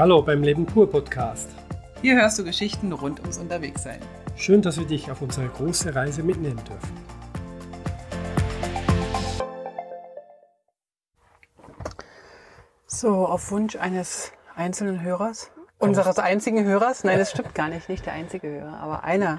Hallo beim Leben pur Podcast. Hier hörst du Geschichten rund ums Unterwegssein. Schön, dass wir dich auf unsere große Reise mitnehmen dürfen. So, auf Wunsch eines einzelnen Hörers, unseres einzigen Hörers, nein, das stimmt gar nicht, nicht der einzige Hörer, aber einer.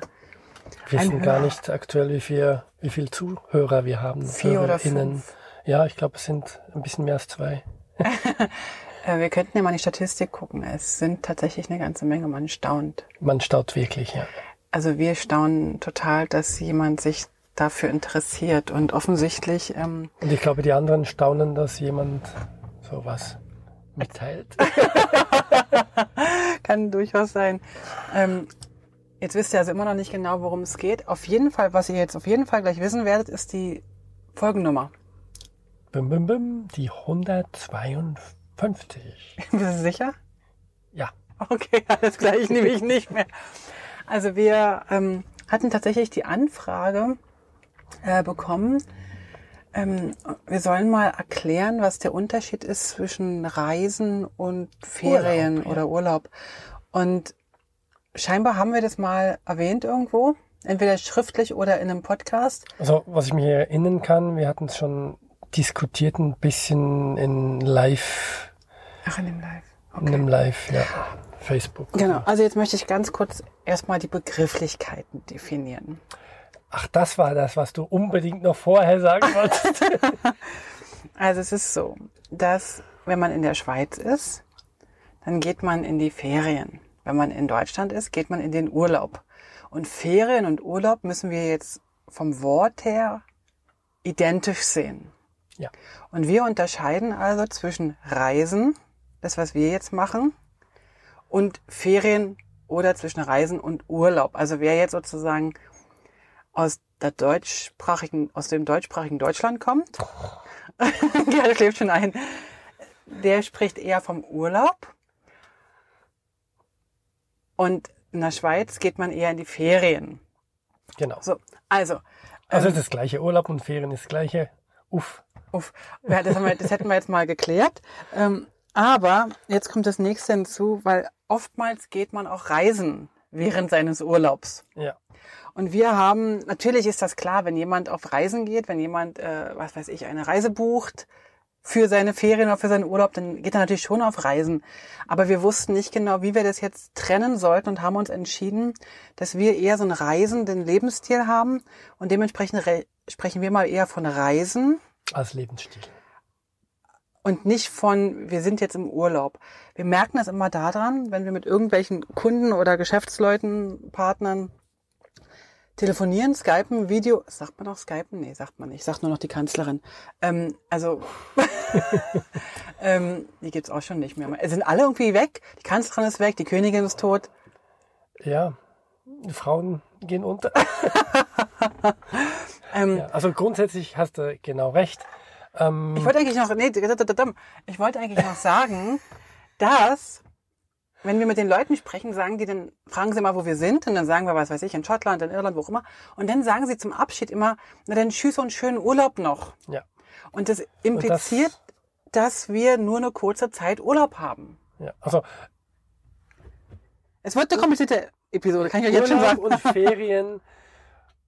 Wir Ein wissen gar Hörer. nicht aktuell, wie viel, wie viel Zuhörer wir haben. Vier oder fünf. Ja, ich glaube, es sind ein bisschen mehr als zwei. Äh, wir könnten ja mal in die Statistik gucken. Es sind tatsächlich eine ganze Menge, man staunt. Man staut wirklich, ja. Also wir staunen total, dass jemand sich dafür interessiert und offensichtlich ähm, Und ich glaube, die anderen staunen, dass jemand sowas mitteilt. kann durchaus sein. Ähm, jetzt wisst ihr also immer noch nicht genau, worum es geht. Auf jeden Fall, was ihr jetzt auf jeden Fall gleich wissen werdet, ist die Folgennummer. bim, bim, bim, die 152. Bist du sicher? Ja. Okay, alles klar, ich nehme ich nicht mehr. Also wir ähm, hatten tatsächlich die Anfrage äh, bekommen, ähm, wir sollen mal erklären, was der Unterschied ist zwischen Reisen und Ferien Urlaub, ja. oder Urlaub. Und scheinbar haben wir das mal erwähnt irgendwo, entweder schriftlich oder in einem Podcast. Also, was ich mich erinnern kann, wir hatten es schon diskutiert ein bisschen in Live, Ach, in dem Live. in einem Live, ja, Facebook. Genau, also jetzt möchte ich ganz kurz erstmal die Begrifflichkeiten definieren. Ach, das war das, was du unbedingt noch vorher sagen wolltest. Also es ist so, dass wenn man in der Schweiz ist, dann geht man in die Ferien. Wenn man in Deutschland ist, geht man in den Urlaub. Und Ferien und Urlaub müssen wir jetzt vom Wort her identisch sehen. ja. Und wir unterscheiden also zwischen Reisen, das was wir jetzt machen, und Ferien oder zwischen Reisen und Urlaub. Also wer jetzt sozusagen aus der deutschsprachigen, aus dem deutschsprachigen Deutschland kommt, das klebt schon ein, der spricht eher vom Urlaub. Und in der Schweiz geht man eher in die Ferien. Genau. So, also, Also ist das gleiche Urlaub und Ferien ist das gleiche. Uff. Uff, ja, das, haben wir, das hätten wir jetzt mal geklärt. Ähm, aber jetzt kommt das nächste hinzu, weil oftmals geht man auch reisen während seines Urlaubs. Ja. Und wir haben, natürlich ist das klar, wenn jemand auf Reisen geht, wenn jemand, äh, was weiß ich, eine Reise bucht für seine Ferien oder für seinen Urlaub, dann geht er natürlich schon auf Reisen. Aber wir wussten nicht genau, wie wir das jetzt trennen sollten und haben uns entschieden, dass wir eher so einen reisenden Lebensstil haben und dementsprechend re- sprechen wir mal eher von Reisen Als Lebensstil. Und nicht von, wir sind jetzt im Urlaub. Wir merken das immer daran, wenn wir mit irgendwelchen Kunden oder Geschäftsleuten, Partnern telefonieren, skypen, Video, sagt man auch skypen? Nee, sagt man nicht, sagt nur noch die Kanzlerin. Ähm, also, ähm, die gibt's auch schon nicht mehr. Es sind alle irgendwie weg, die Kanzlerin ist weg, die Königin ist tot. Ja. Die Frauen gehen unter. Ähm, Ja, also grundsätzlich hast du genau recht. Ähm, Ich wollte eigentlich noch, nee, ich wollte eigentlich noch sagen, dass, wenn wir mit den Leuten sprechen, sagen die dann, fragen sie mal, wo wir sind, und dann sagen wir, was weiß ich, in Schottland, in Irland, wo auch immer, und dann sagen sie zum Abschied immer, na dann tschüss und schönen Urlaub noch. ja. Und das impliziert, dass wir nur eine kurze Zeit Urlaub haben. ja. Also Es wird eine komplizierte Episode, kann ich euch jetzt schon sagen. und Ferien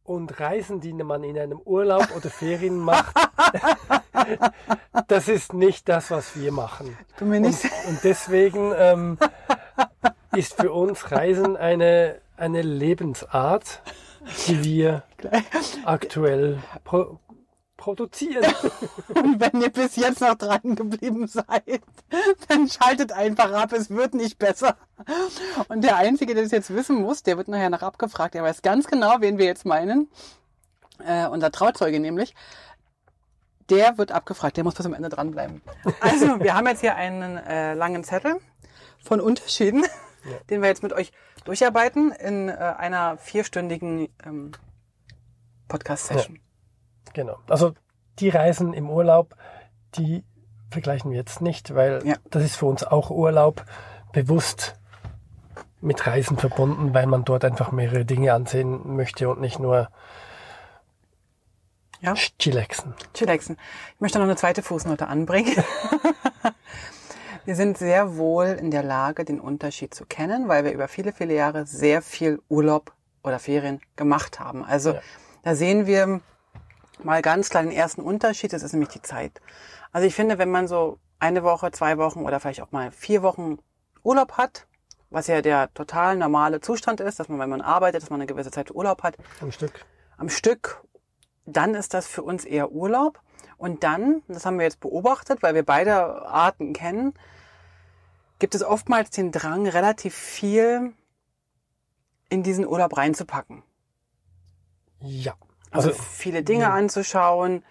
und Reisen, die man in einem Urlaub oder Ferien macht, das ist nicht das, was wir machen. Ich bin mir nicht Und, und deswegen ähm, ist für uns Reisen eine, eine Lebensart, die wir aktuell pro produzieren. Und wenn ihr bis jetzt noch dran geblieben seid, dann schaltet einfach ab, es wird nicht besser. Und der Einzige, der das jetzt wissen muss, der wird nachher noch abgefragt. Er weiß ganz genau, wen wir jetzt meinen. Äh, unser Trauzeuge nämlich. Der wird abgefragt, der muss bis zum Ende dranbleiben. Also, wir haben jetzt hier einen äh, langen Zettel von Unterschieden, den wir jetzt mit euch durcharbeiten in äh, einer vierstündigen ähm, Podcast-Session. Genau. Also die Reisen im Urlaub, die vergleichen wir jetzt nicht, weil Ja. das ist für uns auch Urlaub bewusst mit Reisen verbunden, weil man dort einfach mehrere Dinge ansehen möchte und nicht nur Ja. chillaxen. Chillaxen. Ich möchte noch eine zweite Fußnote anbringen. Wir sind sehr wohl in der Lage, den Unterschied zu kennen, weil wir über viele, viele Jahre sehr viel Urlaub oder Ferien gemacht haben. Also Ja. da sehen wir mal ganz klar den ersten Unterschied, das ist nämlich die Zeit. Also ich finde, wenn man so eine Woche, zwei Wochen oder vielleicht auch mal vier Wochen Urlaub hat, was ja der total normale Zustand ist, dass man, wenn man arbeitet, dass man eine gewisse Zeit Urlaub hat, Am Stück. am Stück, dann ist das für uns eher Urlaub. Und dann, das haben wir jetzt beobachtet, weil wir beide Arten kennen, gibt es oftmals den Drang, relativ viel in diesen Urlaub reinzupacken. Ja. Also, Also, viele Dinge ja. anzuschauen,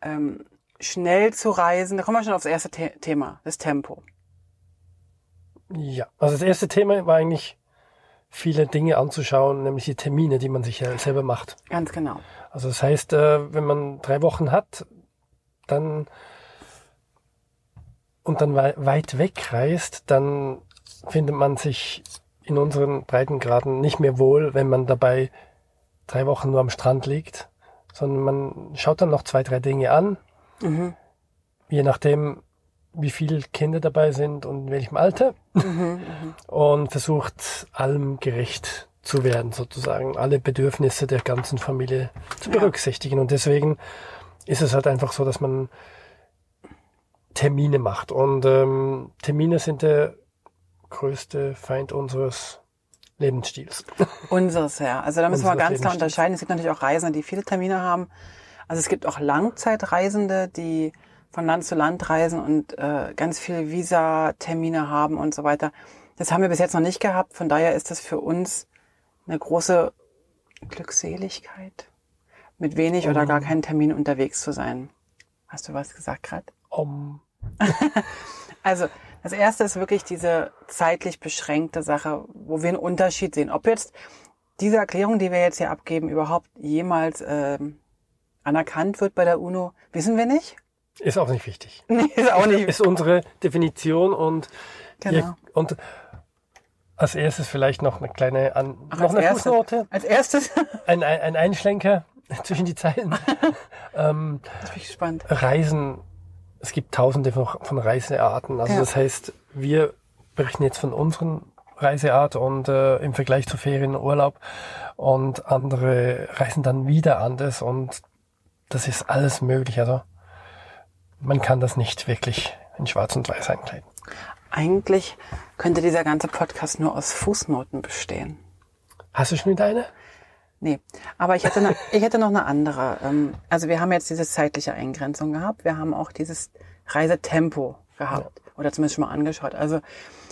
ähm, schnell zu reisen. Da kommen wir schon aufs erste The Thema, das Tempo. ja. Also das erste Thema war eigentlich viele Dinge anzuschauen, nämlich die Termine, die man sich ja selber macht. Ganz genau. Also das heißt, äh, wenn man drei Wochen hat, dann und dann wei- weit weg reist, dann findet man sich in unseren Breitengraden nicht mehr wohl, wenn man dabei drei Wochen nur am Strand liegt, sondern man schaut dann noch zwei, drei Dinge an, Mhm. je nachdem, wie viele Kinder dabei sind und in welchem Alter Mhm. und versucht allem gerecht zu werden, sozusagen, alle Bedürfnisse der ganzen Familie zu Ja. berücksichtigen. Und deswegen ist es halt einfach so, dass man Termine macht. Und ähm, Termine sind der größte Feind unseres Lebensstils. Unseres, ja. Also da müssen wir ganz klar unterscheiden. Es gibt natürlich auch Reisende, die viele Termine haben. Also es gibt auch Langzeitreisende, die von Land zu Land reisen und äh, ganz viele Visa-Termine haben und so weiter. Das haben wir bis jetzt noch nicht gehabt. Von daher ist das für uns eine große Glückseligkeit, mit wenig oder gar keinen Termin unterwegs zu sein. Hast du was gesagt gerade? Um, Also das erste ist wirklich diese zeitlich beschränkte Sache, wo wir einen Unterschied sehen. Ob jetzt diese Erklärung, die wir jetzt hier abgeben, überhaupt jemals ähm, anerkannt wird bei der UNO, wissen wir nicht. ist auch nicht wichtig. Nee, ist auch nicht. Ist unsere Definition und, Genau. ihr, und als erstes vielleicht noch eine kleine An Ach, noch als eine erstes- Fußnote, Als erstes, ein, ein, ein Einschlenker zwischen die Zeilen. ähm, das bin ich gespannt. Reisen, es gibt tausende von, von Reisearten. Also Ja. das heißt, wir berichten jetzt von unseren Reiseart und äh, im Vergleich zu Ferien und Urlaub und andere reisen dann wieder anders und das ist alles möglich. Also man kann das nicht wirklich in Schwarz und Weiß einkleiden. Eigentlich könnte dieser ganze Podcast nur aus Fußnoten bestehen. Hast du schon wieder eine? Nee, aber ich hätte, ne, ich hätte noch eine andere. Ähm, Also wir haben jetzt diese zeitliche Eingrenzung gehabt. Wir haben auch dieses Reisetempo gehabt. Oder zumindest schon mal angeschaut. Also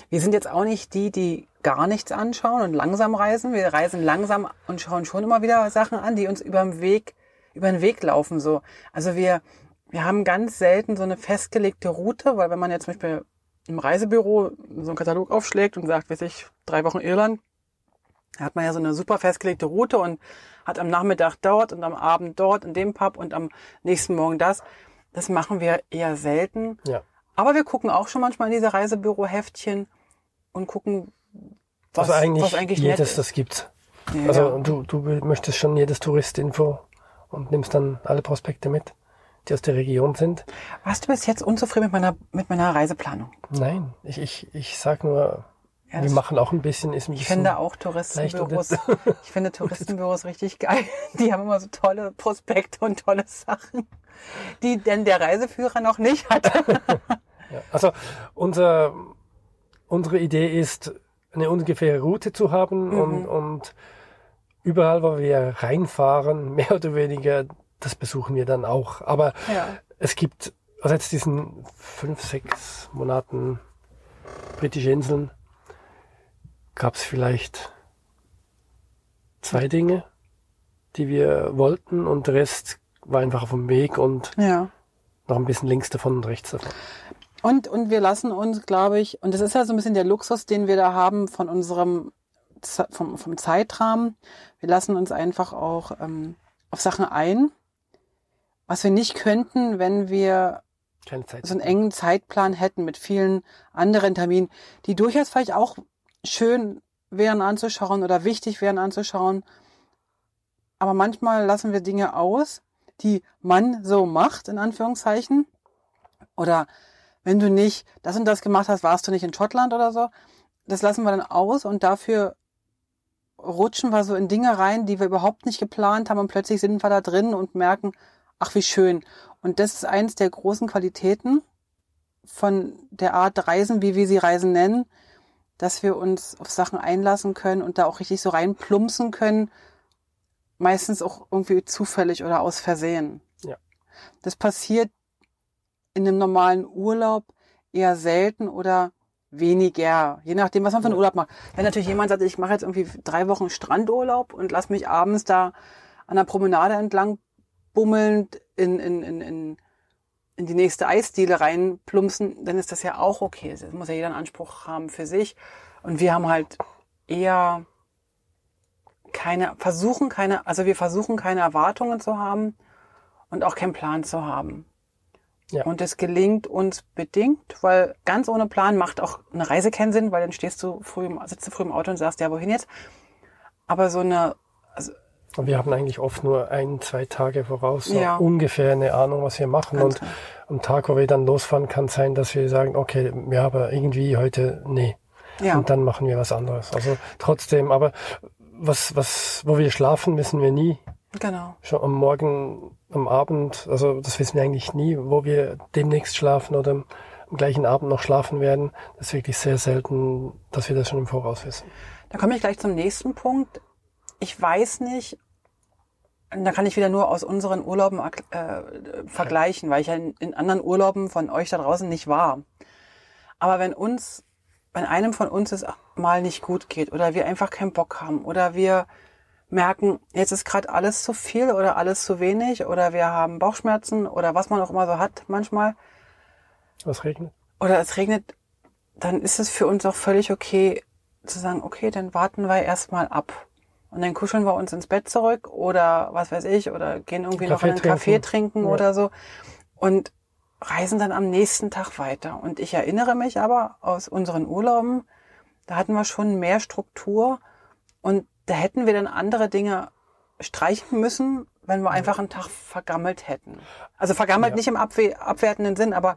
wir sind jetzt auch nicht die, die gar nichts anschauen und langsam reisen. Wir reisen langsam und schauen schon immer wieder Sachen an, die uns über den Weg, über den Weg laufen, so. Also wir, wir haben ganz selten so eine festgelegte Route, weil wenn man jetzt zum Beispiel im Reisebüro so einen Katalog aufschlägt und sagt, weiß ich, drei Wochen Irland, da hat man ja so eine super festgelegte Route und hat am Nachmittag dort und am Abend dort in dem Pub und am nächsten Morgen das. Das machen wir eher selten. Ja. Aber wir gucken auch schon manchmal in diese Reisebüro-Heftchen und gucken, was, also eigentlich, was eigentlich jedes, das gibt's. Ja, Also du, du möchtest schon jedes Touristinfo und nimmst dann alle Prospekte mit, die aus der Region sind. Warst du bis jetzt unzufrieden mit meiner, mit meiner Reiseplanung? Nein, ich, ich, ich sag nur, Ja, wir machen auch ein bisschen, ist ein Ich finde auch Touristenbüros, ich finde Touristenbüros richtig geil. Die haben immer so tolle Prospekte und tolle Sachen, die denn der Reiseführer noch nicht hat. Ja, also unser, unsere Idee ist, eine ungefähre Route zu haben Mhm. und, und überall, wo wir reinfahren, mehr oder weniger, das besuchen wir dann auch. Aber Ja. es gibt, also jetzt diesen fünf, sechs Monaten britische Inseln, gab es vielleicht zwei Dinge, die wir wollten und der Rest war einfach auf dem Weg und Ja. noch ein bisschen links davon und rechts davon. Und, und wir lassen uns, glaube ich, und das ist ja so ein bisschen der Luxus, den wir da haben von unserem vom, vom Zeitrahmen. Wir lassen uns einfach auch ähm, auf Sachen ein, was wir nicht könnten, wenn wir so einen engen Zeitplan hätten mit vielen anderen Terminen, die durchaus vielleicht auch schön wären anzuschauen oder wichtig wären anzuschauen. Aber manchmal lassen wir Dinge aus, die man so macht, in Anführungszeichen. Oder wenn du nicht das und das gemacht hast, warst du nicht in Schottland oder so. Das lassen wir dann aus und dafür rutschen wir so in Dinge rein, die wir überhaupt nicht geplant haben und plötzlich sind wir da drin und merken, ach wie schön. Und das ist eins der großen Qualitäten von der Art Reisen, wie wir sie Reisen nennen, dass wir uns auf Sachen einlassen können und da auch richtig so reinplumpsen können, meistens auch irgendwie zufällig oder aus Versehen. Ja. Das passiert in einem normalen Urlaub eher selten oder weniger, je nachdem, was man für einen Urlaub macht. Wenn natürlich jemand sagt, ich mache jetzt irgendwie drei Wochen Strandurlaub und lass mich abends da an der Promenade entlang bummelnd in, in, in, in, in die nächste Eisdiele reinplumpsen, dann ist das ja auch okay. Das muss ja jeder einen Anspruch haben für sich. Und wir haben halt eher keine, versuchen keine, also wir versuchen keine Erwartungen zu haben und auch keinen Plan zu haben. Ja. Und es gelingt uns bedingt, weil ganz ohne Plan macht auch eine Reise keinen Sinn, weil dann stehst du früh im, sitzt du früh im Auto und sagst, ja, wohin jetzt? Aber so eine, Und wir haben eigentlich oft nur ein, zwei Tage voraus so Ja. ungefähr eine Ahnung, was wir machen. Ganz Und am Tag, wo wir dann losfahren, kann sein, dass wir sagen, okay, ja, aber irgendwie heute, nee. ja, Und dann machen wir was anderes. Also trotzdem, aber was, was, wo wir schlafen, wissen wir nie. genau. Schon am Morgen, am Abend, also das wissen wir eigentlich nie, wo wir demnächst schlafen oder am gleichen Abend noch schlafen werden. Das ist wirklich sehr selten, dass wir das schon im Voraus wissen. Da komme ich gleich zum nächsten Punkt. Ich weiß nicht, da kann ich wieder nur aus unseren Urlauben äh, vergleichen, weil ich ja in, in anderen Urlauben von euch da draußen nicht war. Aber wenn uns, wenn einem von uns es mal nicht gut geht oder wir einfach keinen Bock haben oder wir merken, jetzt ist gerade alles zu viel oder alles zu wenig oder wir haben Bauchschmerzen oder was man auch immer so hat manchmal, Was regnet? oder es regnet, dann ist es für uns auch völlig okay zu sagen, okay, dann warten wir erstmal ab. Und dann kuscheln wir uns ins Bett zurück oder was weiß ich, oder gehen irgendwie noch Kaffee in einen Kaffee trinken. trinken Ja. oder so und reisen dann am nächsten Tag weiter. Und ich erinnere mich aber aus unseren Urlauben, da hatten wir schon mehr Struktur und da hätten wir dann andere Dinge streichen müssen, wenn wir einfach einen Tag vergammelt hätten. Also vergammelt Ja. nicht im abwe abwertenden Sinn, aber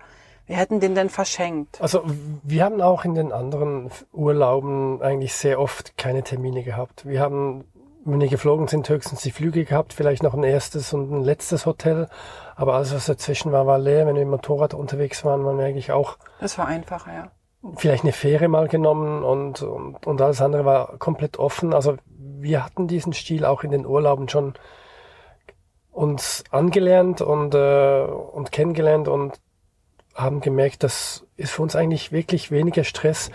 wir hätten den dann verschenkt. Also wir haben auch in den anderen Urlauben eigentlich sehr oft keine Termine gehabt. Wir haben, wenn wir geflogen sind, höchstens die Flüge gehabt, vielleicht noch ein erstes und ein letztes Hotel. Aber alles, was dazwischen war, war leer. Wenn wir dem Motorrad unterwegs waren, waren wir eigentlich auch Das war einfacher, ja. vielleicht eine Fähre mal genommen und, und, und alles andere war komplett offen. Also wir hatten diesen Stil auch in den Urlauben schon uns angelernt und, äh, und kennengelernt und haben gemerkt, das ist für uns eigentlich wirklich weniger Stress.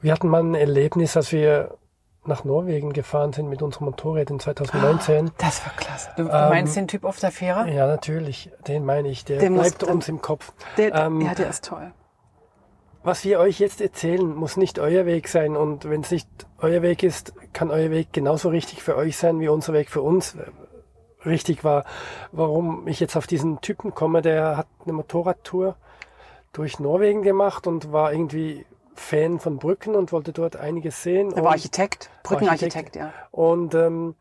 Wir hatten mal ein Erlebnis, als wir nach Norwegen gefahren sind mit unserem Motorrad in 2019. Das war klasse. Du, Ähm, meinst den Typ auf der Fähre? Ja, natürlich, den meine ich, der muss- bleibt uns im Kopf. Der, ähm, ja, der ist toll. Was wir euch jetzt erzählen, muss nicht euer Weg sein. Und wenn es nicht euer Weg ist, kann euer Weg genauso richtig für euch sein, wie unser Weg für uns richtig war. Warum ich jetzt auf diesen Typen komme, der hat eine Motorradtour durch Norwegen gemacht und war irgendwie Fan von Brücken und wollte dort einiges sehen. Er war Architekt, Brückenarchitekt, ja. und ähm,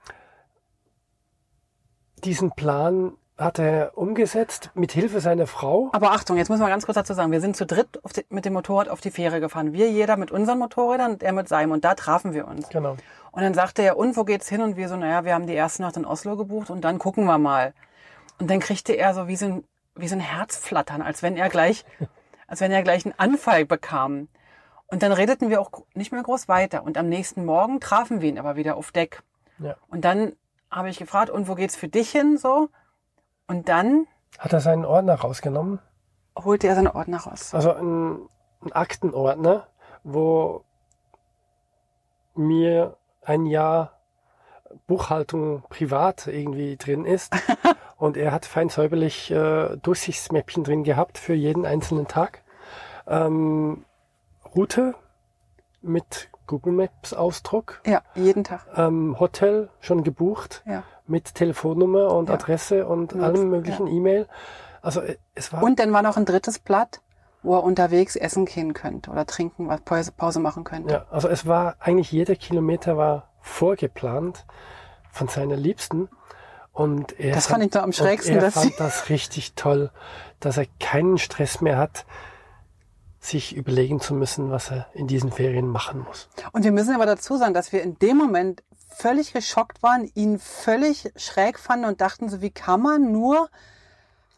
diesen Plan hat er umgesetzt mit Hilfe seiner Frau. Aber Achtung, jetzt muss man ganz kurz dazu sagen, wir sind zu dritt die, mit dem Motorrad auf die Fähre gefahren. Wir jeder mit unseren Motorrädern und er mit seinem. Und da trafen wir uns. Genau. Und dann sagte er, und wo geht's hin? Und wir so, naja, wir haben die erste Nacht in Oslo gebucht und dann gucken wir mal. Und dann kriegte er so wie so ein, wie so ein Herzflattern, als wenn er gleich, als wenn er gleich einen Anfall bekam. Und dann redeten wir auch nicht mehr groß weiter. Und am nächsten Morgen trafen wir ihn aber wieder auf Deck. Ja. Und dann habe ich gefragt, und wo geht's für dich hin? So. Und dann Hat er seinen Ordner rausgenommen? holte er seinen Ordner raus. Also ein, ein Aktenordner, wo mir ein Jahr Buchhaltung privat irgendwie drin ist. Und er hat fein säuberlich äh, Durchsichtsmäppchen drin gehabt für jeden einzelnen Tag. Ähm, Route mit Google Maps Ausdruck. Ja, jeden Tag. Ähm, Hotel schon gebucht Ja. mit Telefonnummer und Ja. Adresse und Ja. allem möglichen E-Mail. Also äh, es war Und dann war noch ein drittes Blatt, wo er unterwegs essen gehen könnte oder trinken, was Pause, machen könnte. Ja, also es war eigentlich jeder Kilometer war vorgeplant von seiner Liebsten Und er Das fand ich da am schrägsten, Er fand das richtig toll, dass er keinen Stress mehr hat, sich überlegen zu müssen, was er in diesen Ferien machen muss. Und wir müssen aber dazu sagen, dass wir in dem Moment völlig geschockt waren, ihn völlig schräg fanden und dachten so, wie kann man nur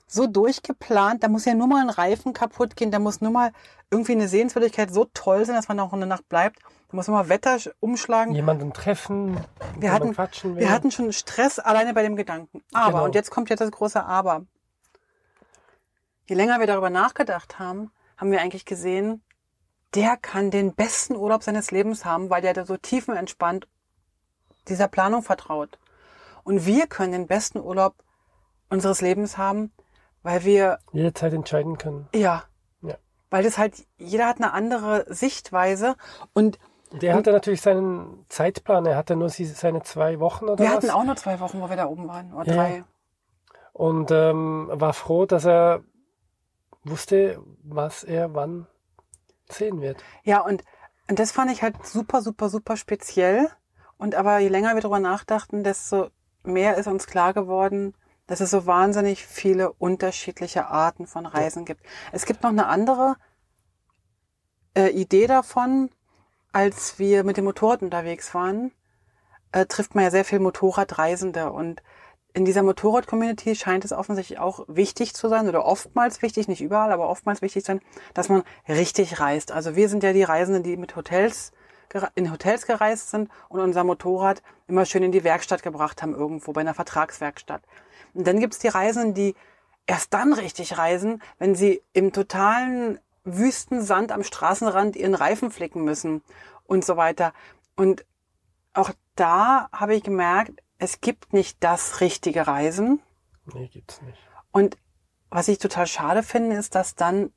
so durchgeplant, da muss ja nur mal ein Reifen kaputt gehen, da muss nur mal irgendwie eine Sehenswürdigkeit so toll sein, dass man auch eine Nacht bleibt. Da muss nur mal Wetter sch- umschlagen. Jemanden treffen, Wir hatten, quatschen will. wir hatten schon Stress alleine bei dem Gedanken. Aber, Genau. und jetzt kommt jetzt das große Aber. Je länger wir darüber nachgedacht haben, haben wir eigentlich gesehen, der kann den besten Urlaub seines Lebens haben, weil der da so tiefenentspannt dieser Planung vertraut. Und wir können den besten Urlaub unseres Lebens haben, weil wir, jederzeit entscheiden können. ja, Ja. weil das halt, jeder hat eine andere Sichtweise und Der hatte natürlich seinen Zeitplan, er hatte nur seine zwei Wochen oder wir was. hatten auch nur zwei Wochen, wo wir da oben waren, oder Ja. drei. und ähm, war froh, dass er wusste, was er wann sehen wird. Ja, und, und das fand ich halt super, super, super speziell. Und aber je länger wir darüber nachdachten, desto mehr ist uns klar geworden, dass es so wahnsinnig viele unterschiedliche Arten von Reisen gibt. Es gibt noch eine andere äh, Idee davon, als wir mit dem Motorrad unterwegs waren, äh, trifft man ja sehr viel Motorradreisende und in dieser Motorrad-Community scheint es offensichtlich auch wichtig zu sein oder oftmals wichtig, nicht überall, aber oftmals wichtig zu sein, dass man richtig reist. Also wir sind ja die Reisenden, die mit Hotels in Hotels gereist sind und unser Motorrad immer schön in die Werkstatt gebracht haben, irgendwo bei einer Vertragswerkstatt. Und dann gibt's die Reisenden, die erst dann richtig reisen, wenn sie im totalen Wüstensand am Straßenrand ihren Reifen flicken müssen und so weiter. Und auch da habe ich gemerkt, es gibt nicht das richtige Reisen. Nee, gibt's nicht. Und was ich total schade finde, ist, dass dann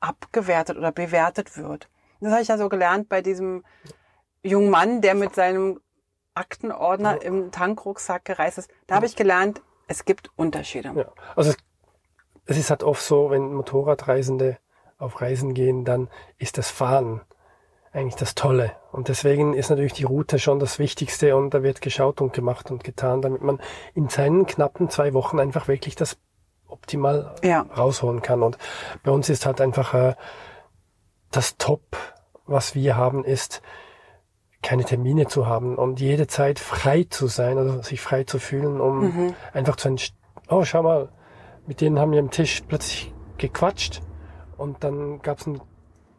abgewertet oder bewertet wird. Das habe ich ja so gelernt bei diesem jungen Mann, der mit seinem Aktenordner im Tankrucksack gereist ist. Da habe ich gelernt, es gibt Unterschiede. Ja. Also es, es ist halt oft so, wenn Motorradreisende auf Reisen gehen, dann ist das Fahren eigentlich das Tolle. Und deswegen ist natürlich die Route schon das Wichtigste und da wird geschaut und gemacht und getan, damit man in seinen knappen zwei Wochen einfach wirklich das optimal Ja. rausholen kann. Und bei uns ist halt einfach äh, das Top, was wir haben, ist keine Termine zu haben und jede Zeit frei zu sein, also sich frei zu fühlen, um Mhm. einfach zu entsch- oh schau mal, mit denen haben wir am Tisch plötzlich gequatscht und dann gab es ein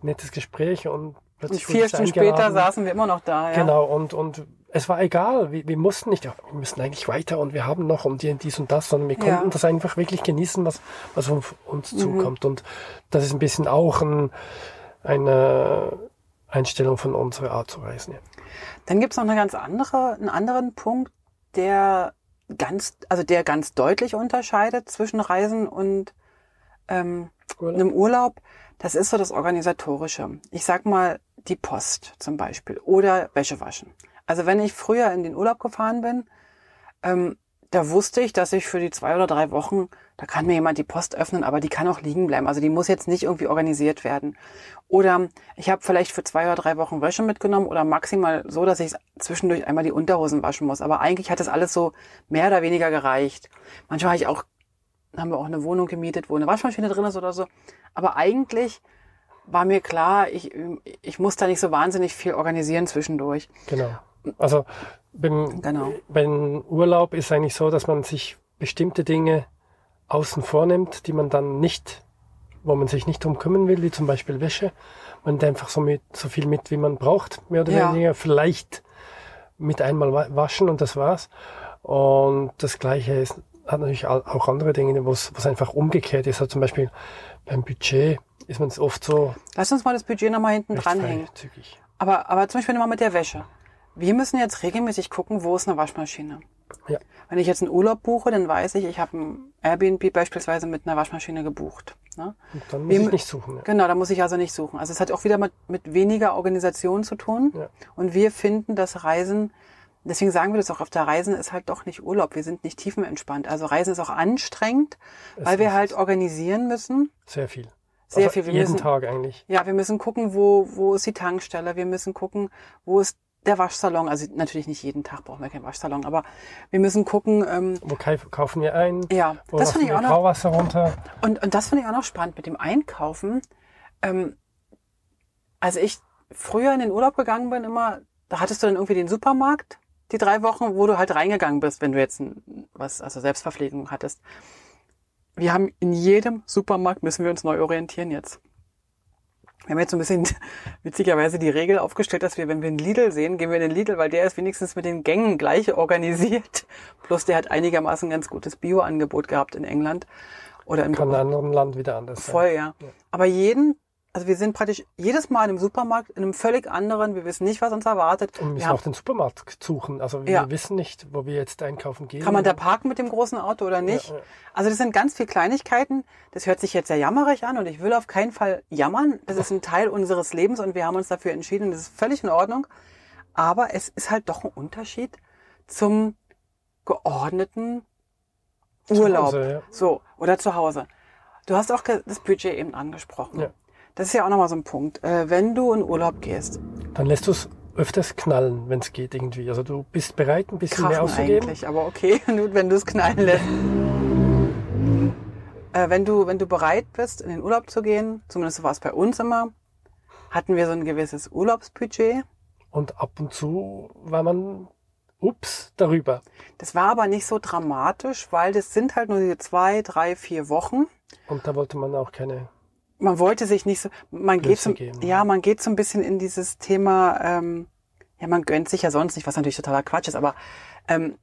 nettes Gespräch und Und plötzlich vier wurdest du Stunden später saßen wir immer noch da. Ja. Genau, und, und es war egal, wir, wir mussten nicht, ja, wir müssen eigentlich weiter und wir haben noch und die- dies und das, sondern wir Ja. konnten das einfach wirklich genießen, was, was auf uns Mhm. zukommt. Und das ist ein bisschen auch ein, eine Einstellung von unserer Art zu reisen. Ja. Dann gibt's noch eine ganz andere, einen anderen Punkt, der ganz, also der ganz deutlich unterscheidet zwischen Reisen und ähm, Urlaub? einem Urlaub. Das ist so das Organisatorische. Ich sag mal die Post zum Beispiel oder Wäsche waschen. Also wenn ich früher in den Urlaub gefahren bin, ähm, da wusste ich, dass ich für die zwei oder drei Wochen, da kann mir jemand die Post öffnen, aber die kann auch liegen bleiben. Also die muss jetzt nicht irgendwie organisiert werden. Oder ich habe vielleicht für zwei oder drei Wochen Wäsche mitgenommen oder maximal so, dass ich zwischendurch einmal die Unterhosen waschen muss. Aber eigentlich hat das alles so mehr oder weniger gereicht. Manchmal habe ich auch, haben wir auch eine Wohnung gemietet, wo eine Waschmaschine drin ist oder so. Aber eigentlich war mir klar, ich, ich muss da nicht so wahnsinnig viel organisieren zwischendurch. Genau. Also beim, Genau. beim Urlaub ist eigentlich so, dass man sich bestimmte Dinge außen vornimmt, die man dann nicht, wo man sich nicht drum kümmern will, wie zum Beispiel Wäsche. Man nimmt einfach so, mit, so viel mit, wie man braucht, mehr oder Ja. weniger. Vielleicht mit einmal wa- waschen und das war's. Und das Gleiche ist, hat natürlich au- auch andere Dinge, wo es einfach umgekehrt ist. Also zum Beispiel beim Budget ist man es oft so Lass uns mal das Budget nochmal hinten dranhängen. Aber, aber zum Beispiel nochmal mit der Wäsche. Wir müssen jetzt regelmäßig gucken, wo ist eine Waschmaschine. Ja. Wenn ich jetzt einen Urlaub buche, dann weiß ich, ich habe ein Airbnb beispielsweise mit einer Waschmaschine gebucht. Ne? Und dann muss Wir ich nicht suchen. Ja. Genau, da muss ich also nicht suchen. Also es hat auch wieder mit, mit weniger Organisation zu tun. Ja. Und wir finden, dass Reisen, deswegen sagen wir das auch auf der Reisen, ist halt doch nicht Urlaub. Wir sind nicht tiefenentspannt. Also Reisen ist auch anstrengend, weil wir halt es. organisieren müssen. Sehr viel. Sehr also viel. Wir jeden müssen- Tag eigentlich. Ja, wir müssen gucken, wo, wo ist die Tankstelle. Wir müssen gucken, wo ist der Waschsalon, also natürlich nicht jeden Tag brauchen wir keinen Waschsalon, aber wir müssen gucken. Ähm, Wo kauf- kaufen wir ein? ja, Wo das finde ich auch noch. Grauwasser runter? Und, und das finde ich auch noch spannend mit dem Einkaufen. Ähm, als ich früher in den Urlaub gegangen bin, immer, da hattest du dann irgendwie den Supermarkt, die drei Wochen, wo du halt reingegangen bist, wenn du jetzt was, also Selbstverpflegung hattest. Wir haben in jedem Supermarkt müssen wir uns neu orientieren jetzt. Wir haben jetzt so ein bisschen witzigerweise die Regel aufgestellt, dass wir, wenn wir einen Lidl sehen, gehen wir in den Lidl, weil der ist wenigstens mit den Gängen gleich organisiert. Plus der hat einigermaßen ein ganz gutes Bio-Angebot gehabt in England. Oder in Kann in einem anderen Land wieder anders sein. Voll, ja. Aber jeden, also wir sind praktisch jedes Mal in einem Supermarkt, in einem völlig anderen, wir wissen nicht, was uns erwartet. Und wir Wir müssen haben, auch den Supermarkt suchen. Also wir Ja. wissen nicht, wo wir jetzt einkaufen gehen. kann man da parken mit dem großen Auto oder nicht? Ja, ja. Also das sind ganz viele Kleinigkeiten. Das hört sich jetzt sehr jammerig an und ich will auf keinen Fall jammern. Das ist ein Teil unseres Lebens und wir haben uns dafür entschieden das ist völlig in Ordnung. Aber es ist halt doch ein Unterschied zum geordneten Urlaub. Hause, ja. So, oder zu Hause. Du hast auch das Budget eben angesprochen. Ja. Das ist ja auch nochmal so ein Punkt. Äh, wenn du in Urlaub gehst, Dann lässt du es öfters knallen, wenn es geht irgendwie. Also du bist bereit, ein bisschen mehr krachen auszugeben. eigentlich, aber okay, nur wenn du es knallen lässt. Äh, wenn, du, wenn du bereit bist, in den Urlaub zu gehen, zumindest war es bei uns immer, hatten wir so ein gewisses Urlaubsbudget. Und ab und zu war man, ups, darüber. Das war aber nicht so dramatisch, weil das sind halt nur diese zwei, drei, vier Wochen. Und da wollte man auch keine, man wollte sich nicht so, man geht so, geben. ja, man geht so ein bisschen in dieses Thema, ähm, ja, man gönnt sich ja sonst nicht, was natürlich totaler Quatsch ist, aber ähm,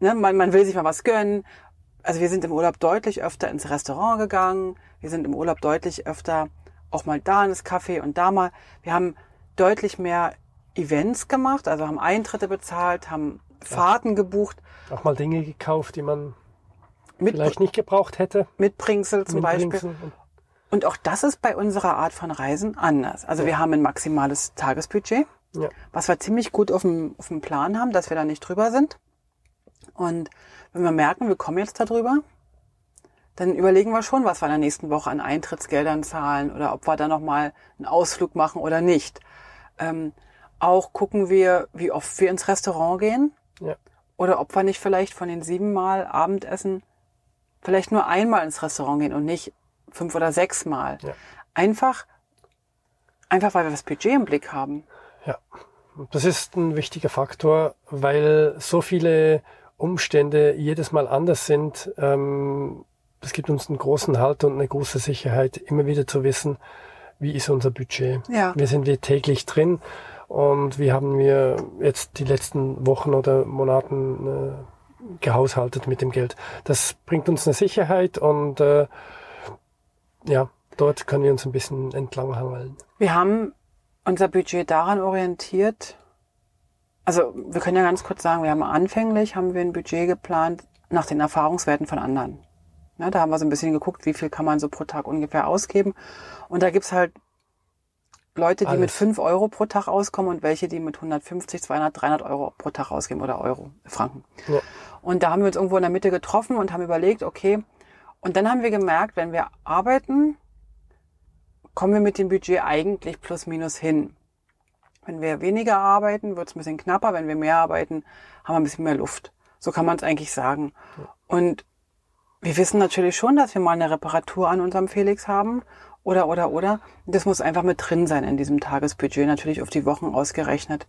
ne, man, man will sich mal was gönnen. Also wir sind im Urlaub deutlich öfter ins Restaurant gegangen, wir sind im Urlaub deutlich öfter auch mal da ins Café und da mal. Wir haben deutlich mehr Events gemacht, also haben Eintritte bezahlt, haben Fahrten gebucht, auch mal Dinge gekauft, die man mit, vielleicht nicht gebraucht hätte. Mitbringsel zum Mit Beispiel. Und- auch das ist bei unserer Art von Reisen anders. Also wir haben ein maximales Tagesbudget, Ja. was wir ziemlich gut auf dem, auf dem Plan haben, dass wir da nicht drüber sind. Und wenn wir merken, wir kommen jetzt da drüber, dann überlegen wir schon, was wir in der nächsten Woche an Eintrittsgeldern zahlen oder ob wir da nochmal einen Ausflug machen oder nicht. Ähm, auch gucken wir, wie oft wir ins Restaurant gehen Ja. oder ob wir nicht vielleicht von den siebenmal Abendessen vielleicht nur einmal ins Restaurant gehen und nicht fünf oder sechs Mal. Ja. Einfach, einfach weil wir das Budget im Blick haben. Ja, das ist ein wichtiger Faktor, weil so viele Umstände jedes Mal anders sind. Ähm, das gibt uns einen großen Halt und eine große Sicherheit, immer wieder zu wissen, wie ist unser Budget. Ja. Wir sind wir täglich drin und wie haben wir jetzt die letzten Wochen oder Monaten äh, gehaushaltet mit dem Geld. Das bringt uns eine Sicherheit und äh, ja, dort können wir uns ein bisschen entlanghangeln. Wir haben unser Budget daran orientiert. Also wir können ja ganz kurz sagen, wir haben anfänglich haben wir ein Budget geplant nach den Erfahrungswerten von anderen. Ja, da haben wir so ein bisschen geguckt, wie viel kann man so pro Tag ungefähr ausgeben. Und da gibt's halt Leute, die Alles. mit 5 Euro pro Tag auskommen und welche, die mit 150, 200, 300 Euro pro Tag ausgeben oder Euro, Franken. Ja. Und da haben wir uns irgendwo in der Mitte getroffen und haben überlegt, okay, und dann haben wir gemerkt, wenn wir arbeiten, kommen wir mit dem Budget eigentlich plus minus hin. Wenn wir weniger arbeiten, wird es ein bisschen knapper. Wenn wir mehr arbeiten, haben wir ein bisschen mehr Luft. So kann man es eigentlich sagen. Und wir wissen natürlich schon, dass wir mal eine Reparatur an unserem Felix haben. Oder, oder, oder. Das muss einfach mit drin sein in diesem Tagesbudget, natürlich auf die Wochen ausgerechnet.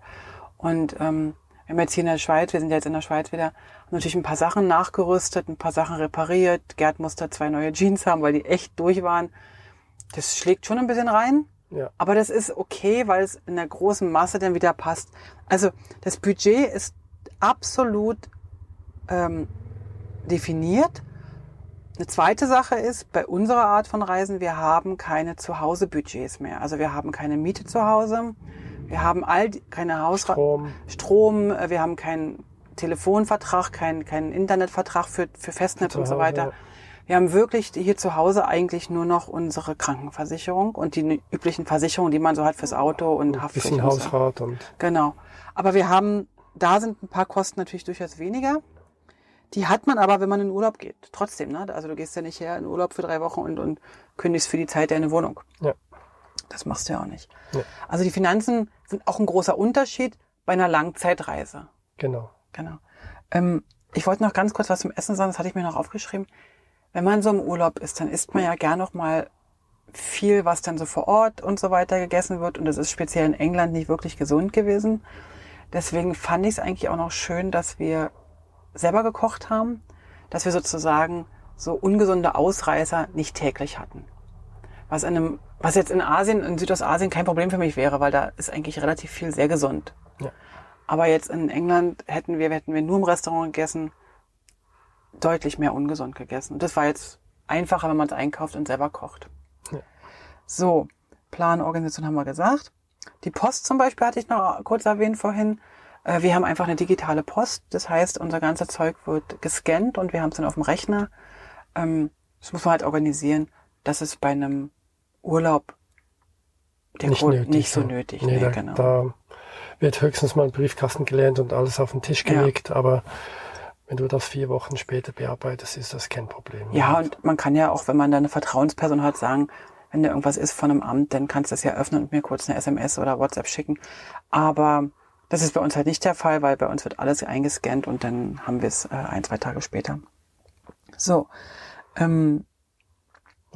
Und ähm, wir haben jetzt hier in der Schweiz, wir sind jetzt in der Schweiz wieder, natürlich ein paar Sachen nachgerüstet, ein paar Sachen repariert. Gerd musste zwei neue Jeans haben, weil die echt durch waren. Das schlägt schon ein bisschen rein. Ja. Aber das ist okay, weil es in der großen Masse dann wieder passt. Also das Budget ist absolut ähm, definiert. Eine zweite Sache ist, bei unserer Art von Reisen, wir haben keine Zuhause-Budgets mehr. Also wir haben keine Miete zu Hause, wir haben all die, keine Hausra Strom, Strom, äh, wir haben keinen Telefonvertrag, keinen keinen Internetvertrag für, für Festnetz und so weiter. Wir haben wirklich hier zu Hause eigentlich nur noch unsere Krankenversicherung und die üblichen Versicherungen, die man so hat fürs Auto und Haftpflicht. bisschen und so. Hausrat und Genau. Aber wir haben, da sind ein paar Kosten natürlich durchaus weniger. Die hat man aber, wenn man in Urlaub geht. Trotzdem, ne? Also du gehst ja nicht her in Urlaub für drei Wochen und, und kündigst für die Zeit deine Wohnung. ja. Das machst du ja auch nicht. Ja. Also die Finanzen sind auch ein großer Unterschied bei einer Langzeitreise. Genau. Genau. Ähm, ich wollte noch ganz kurz was zum Essen sagen, das hatte ich mir noch aufgeschrieben. Wenn man so im Urlaub ist, dann isst man ja gern noch mal viel, was dann so vor Ort und so weiter gegessen wird. Und das ist speziell in England nicht wirklich gesund gewesen. Deswegen fand ich es eigentlich auch noch schön, dass wir selber gekocht haben, dass wir sozusagen so ungesunde Ausreißer nicht täglich hatten. Was, in einem, was jetzt in Asien, in Südostasien kein Problem für mich wäre, weil da ist eigentlich relativ viel sehr gesund. Ja. Aber jetzt in England hätten wir, hätten wir nur im Restaurant gegessen, deutlich mehr ungesund gegessen. Und das war jetzt einfacher, wenn man es einkauft und selber kocht. Ja. So, Plan, Organisation haben wir gesagt. Die Post zum Beispiel hatte ich noch kurz erwähnt vorhin. Äh, Wir haben einfach eine digitale Post. Das heißt, unser ganzer Zeug wird gescannt und wir haben es dann auf dem Rechner. Ähm, Das muss man halt organisieren. Das ist bei einem Urlaub der nicht Grund nötig. nicht so ja. nötig. Nee, Nee, da, genau. da wird höchstens mal ein Briefkasten gelernt und alles auf den Tisch Ja. gelegt, aber wenn du das vier Wochen später bearbeitest, ist das kein Problem. Ja, und man kann ja auch, wenn man da eine Vertrauensperson hat, sagen, wenn da irgendwas ist von einem Amt, dann kannst du es ja öffnen und mir kurz eine SMS oder WhatsApp schicken. Aber das ist bei uns halt nicht der Fall, weil bei uns wird alles eingescannt und dann haben wir es äh, ein, zwei Tage später. So, ähm,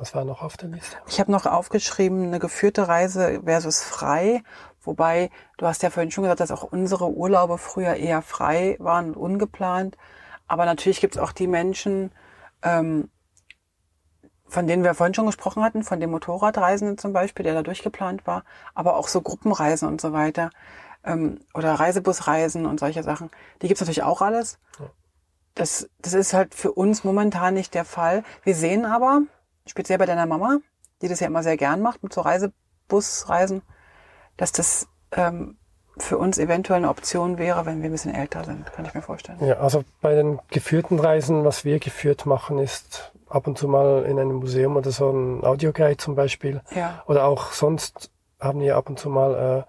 Was war noch auf der Liste? ich habe noch aufgeschrieben, eine geführte Reise versus frei. Wobei, du hast ja vorhin schon gesagt, dass auch unsere Urlaube früher eher frei waren und ungeplant. Aber natürlich gibt es auch die Menschen, ähm, von denen wir vorhin schon gesprochen hatten, von dem Motorradreisenden zum Beispiel, der da durchgeplant war, aber auch so Gruppenreisen und so weiter ähm, oder Reisebusreisen und solche Sachen. Die gibt's natürlich auch alles. Das, das ist halt für uns momentan nicht der Fall. Wir sehen aber, speziell bei deiner Mama, die das ja immer sehr gern macht mit so Reisebusreisen, dass das ähm, für uns eventuell eine Option wäre, wenn wir ein bisschen älter sind, kann ich mir vorstellen. Ja, also bei den geführten Reisen, was wir geführt machen, ist ab und zu mal in einem Museum oder so ein Audioguide zum Beispiel. Ja, Oder auch sonst haben wir ab und zu mal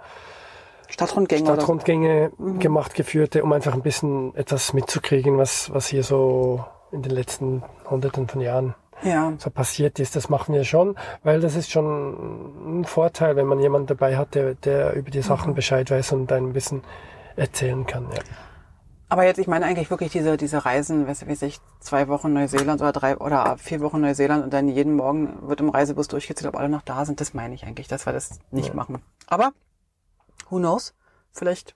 Stadtrundgänge. äh, Stadtrundgänge gemacht, geführte, um einfach ein bisschen etwas mitzukriegen, was, was hier so in den letzten Hunderten von Jahren ja, so passiert ist. Das machen wir schon, weil das ist schon ein Vorteil, wenn man jemanden dabei hat, der, der über die Sachen Bescheid weiß und ein bisschen erzählen kann. Ja. aber jetzt, ich meine eigentlich wirklich diese, diese Reisen, weiß weiß ich, zwei Wochen Neuseeland oder drei oder vier Wochen Neuseeland und dann jeden Morgen wird im Reisebus durchgezählt, ob alle noch da sind. Das meine ich eigentlich, dass wir das nicht Ja. machen. Aber, who knows? Vielleicht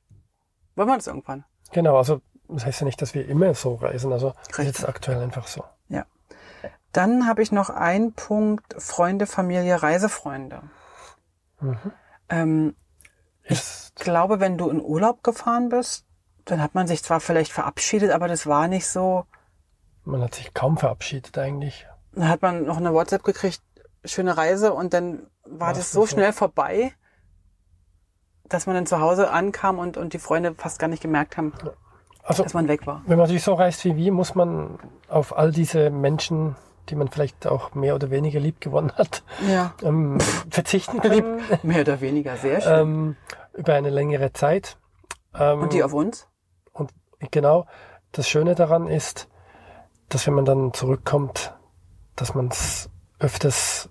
wollen wir das irgendwann. Genau, also das heißt ja nicht, dass wir immer so reisen. Also das ist jetzt aktuell einfach so. Dann habe ich noch einen Punkt, Freunde, Familie, Reisefreunde. Mhm. Ähm, ich glaube, wenn du in Urlaub gefahren bist, dann hat man sich zwar vielleicht verabschiedet, aber das war nicht so. man hat sich kaum verabschiedet eigentlich. Dann hat man noch eine WhatsApp gekriegt, schöne Reise und dann war das so das so? schnell vorbei, dass man dann zu Hause ankam und, und die Freunde fast gar nicht gemerkt haben, Also dass man weg war. wenn man sich so reist wie wir, muss man auf all diese Menschen, die man vielleicht auch mehr oder weniger lieb gewonnen hat, Ja. ähm, verzichten können Mehr oder weniger, sehr schön. ähm, über eine längere Zeit. Ähm, und die auf uns? Und genau, das Schöne daran ist, dass wenn man dann zurückkommt, dass man es öfters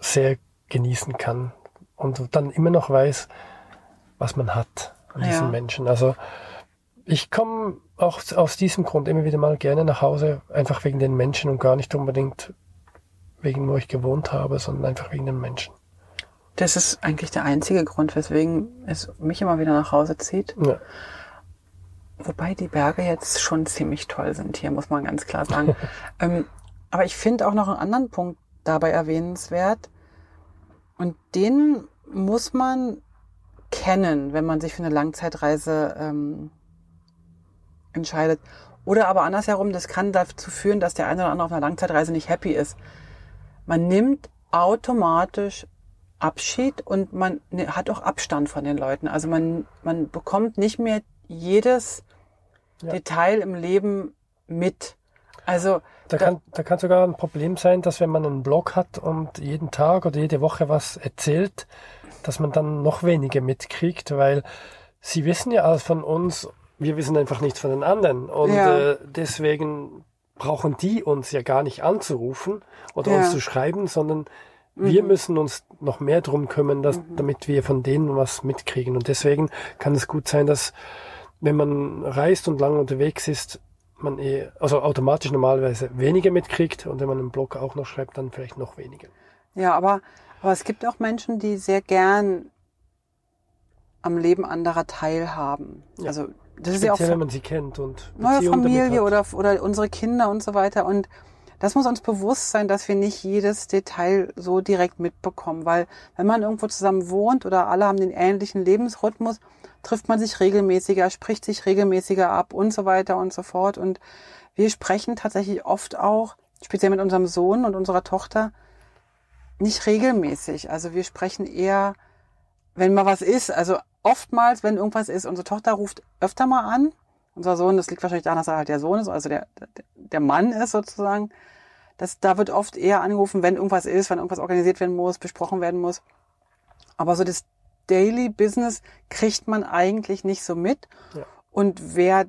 sehr genießen kann und dann immer noch weiß, was man hat an diesen Ja. Menschen. Also ich komme auch aus diesem Grund immer wieder mal gerne nach Hause, einfach wegen den Menschen und gar nicht unbedingt wegen, wo ich gewohnt habe, sondern einfach wegen den Menschen. Das ist eigentlich der einzige Grund, weswegen es mich immer wieder nach Hause zieht. Ja. Wobei die Berge jetzt schon ziemlich toll sind hier, muss man ganz klar sagen. ähm, aber ich finde auch noch einen anderen Punkt dabei erwähnenswert. Und den muss man kennen, wenn man sich für eine Langzeitreise ähm, entscheidet. Oder aber andersherum, das kann dazu führen, dass der eine oder andere auf einer Langzeitreise nicht happy ist. Man nimmt automatisch Abschied und man ne- hat auch Abstand von den Leuten. Also man, man bekommt nicht mehr jedes Ja. Detail im Leben mit. Also Da kann, da kann sogar ein Problem sein, dass wenn man einen Blog hat und jeden Tag oder jede Woche was erzählt, dass man dann noch weniger mitkriegt, weil sie wissen ja alles von uns, wir wissen einfach nichts von den anderen. Und Ja. äh, deswegen brauchen die uns ja gar nicht anzurufen oder Ja. uns zu schreiben, sondern Wir müssen uns noch mehr drum kümmern, dass, damit wir von denen was mitkriegen. Und deswegen kann es gut sein, dass wenn man reist und lange unterwegs ist, man eh, also automatisch normalerweise weniger mitkriegt und wenn man einen Blog auch noch schreibt, dann vielleicht noch weniger. Ja, aber, aber es gibt auch Menschen, die sehr gern am Leben anderer teilhaben. Ja. Also das ist ja auch Speziell, wenn man sie kennt und neue Familie oder, oder unsere Kinder und so weiter. Und das muss uns bewusst sein, dass wir nicht jedes Detail so direkt mitbekommen, weil wenn man irgendwo zusammen wohnt oder alle haben den ähnlichen Lebensrhythmus, trifft man sich regelmäßiger, spricht sich regelmäßiger ab und so weiter und so fort. Und wir sprechen tatsächlich oft auch, speziell mit unserem Sohn und unserer Tochter, nicht regelmäßig. Also wir sprechen eher, wenn mal was ist. Also oftmals, wenn irgendwas ist, unsere Tochter ruft öfter mal an. Unser Sohn, das liegt wahrscheinlich daran, dass er halt der Sohn ist, also der, der, Mann ist sozusagen. Das, da wird oft eher angerufen, wenn irgendwas ist, wenn irgendwas organisiert werden muss, besprochen werden muss. Aber so das Daily Business kriegt man eigentlich nicht so mit. Ja. Und wer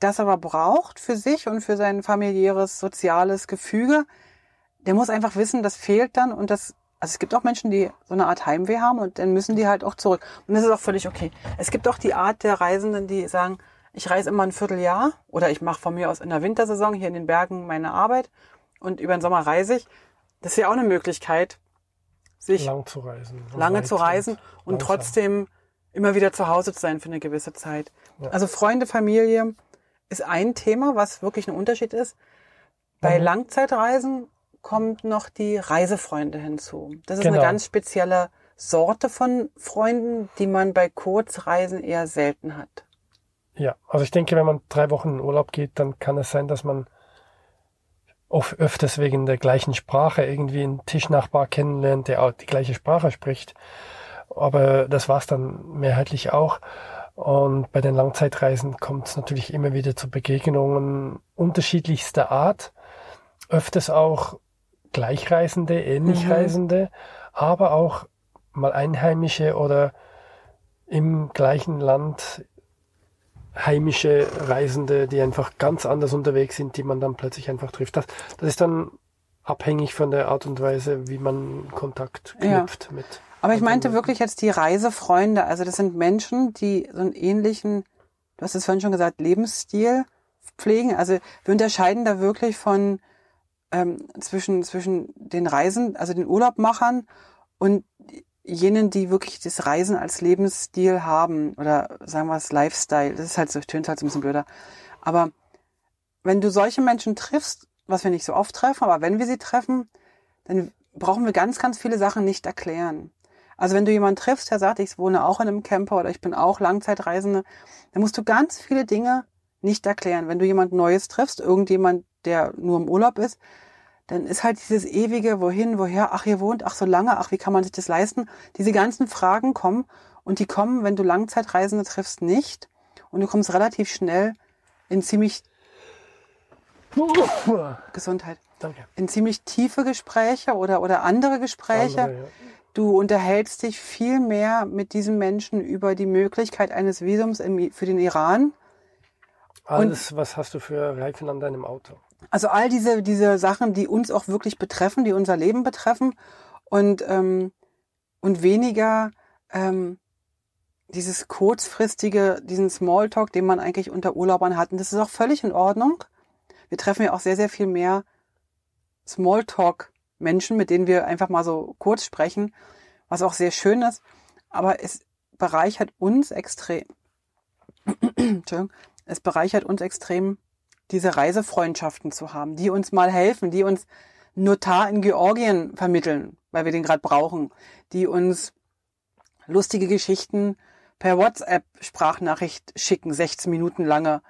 das aber braucht für sich und für sein familiäres, soziales Gefüge, der muss einfach wissen, das fehlt dann und das, also es gibt auch Menschen, die so eine Art Heimweh haben und dann müssen die halt auch zurück. Und das ist auch völlig okay. Es gibt auch die Art der Reisenden, die sagen, ich reise immer ein Vierteljahr oder ich mache von mir aus in der Wintersaison hier in den Bergen meine Arbeit und über den Sommer reise ich. Das ist ja auch eine Möglichkeit, sich lang zu reisen. lange zu reisen und langsam. trotzdem immer wieder zu Hause zu sein für eine gewisse Zeit. Ja. Also Freunde, Familie ist ein Thema, was wirklich ein Unterschied ist. Bei Mhm. Langzeitreisen kommt noch die Reisefreunde hinzu. Das ist Genau. eine ganz spezielle Sorte von Freunden, die man bei Kurzreisen eher selten hat. Ja, also ich denke, wenn man drei Wochen in Urlaub geht, dann kann es sein, dass man oft öfters wegen der gleichen Sprache irgendwie einen Tischnachbar kennenlernt, der auch die gleiche Sprache spricht. Aber das war's dann mehrheitlich auch. Und bei den Langzeitreisen kommt es natürlich immer wieder zu Begegnungen unterschiedlichster Art. Öfters auch Gleichreisende, Ähnlichreisende, aber auch mal Einheimische oder im gleichen Land heimische Reisende, die einfach ganz anders unterwegs sind, die man dann plötzlich einfach trifft. Das, das ist dann abhängig von der Art und Weise, wie man Kontakt Ja. knüpft mit. Aber ich meinte wirklich jetzt die Reisefreunde. Also das sind Menschen, die so einen ähnlichen, du hast es vorhin schon gesagt, Lebensstil pflegen. Also wir unterscheiden da wirklich von ähm, zwischen, zwischen den Reisen, also den Urlaubmachern und jenen, die wirklich das Reisen als Lebensstil haben oder sagen wir es Lifestyle. Das ist halt so, tönt halt so ein bisschen blöder. Aber wenn du solche Menschen triffst, was wir nicht so oft treffen, aber wenn wir sie treffen, dann brauchen wir ganz, ganz viele Sachen nicht erklären. Also wenn du jemanden triffst, der sagt, ich wohne auch in einem Camper oder ich bin auch Langzeitreisende, dann musst du ganz viele Dinge nicht erklären. Wenn du jemand Neues triffst, irgendjemand, der nur im Urlaub ist, dann ist halt dieses ewige, wohin, woher, ach, ihr wohnt, ach, so lange, ach, wie kann man sich das leisten? Diese ganzen Fragen kommen und die kommen, wenn du Langzeitreisende triffst, nicht. Und du kommst relativ schnell in ziemlich, Gesundheit, Danke. in ziemlich tiefe Gespräche oder, oder andere Gespräche. Andere, ja. Du unterhältst dich viel mehr mit diesem Menschen über die Möglichkeit eines Visums im, für den Iran. Alles, was hast du für Reifen an deinem Auto? Also all diese, diese Sachen, die uns auch wirklich betreffen, die unser Leben betreffen und, ähm, und weniger ähm, dieses kurzfristige, diesen Smalltalk, den man eigentlich unter Urlaubern hat. Und das ist auch völlig in Ordnung. Wir treffen ja auch sehr, sehr viel mehr Smalltalk-Menschen, mit denen wir einfach mal so kurz sprechen, was auch sehr schön ist. Aber es bereichert uns extrem. Entschuldigung. Es bereichert uns extrem, diese Reisefreundschaften zu haben, die uns mal helfen, die uns Notar in Georgien vermitteln, weil wir den gerade brauchen, die uns lustige Geschichten per WhatsApp Sprachnachricht schicken, 16 Minuten lange,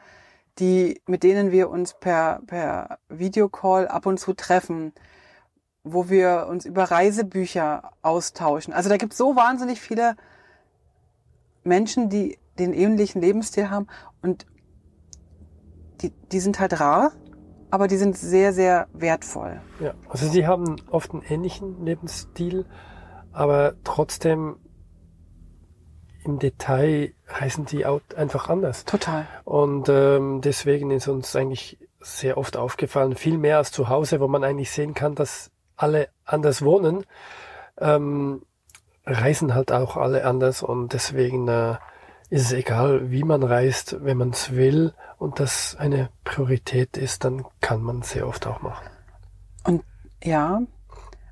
die, mit denen wir uns per, per Videocall ab und zu treffen, wo wir uns über Reisebücher austauschen. Also da gibt es so wahnsinnig viele Menschen, die den ähnlichen Lebensstil haben und die, die sind halt rar, aber die sind sehr, sehr wertvoll. Ja, also sie haben oft einen ähnlichen Lebensstil, aber trotzdem im Detail heißen die auch einfach anders. Total. Und ähm, deswegen ist uns eigentlich sehr oft aufgefallen, viel mehr als zu Hause, wo man eigentlich sehen kann, dass alle anders wohnen, ähm, reisen halt auch alle anders und deswegen äh, ist es egal, wie man reist, wenn man es will und das eine Priorität ist, dann kann man es sehr oft auch machen. Und ja,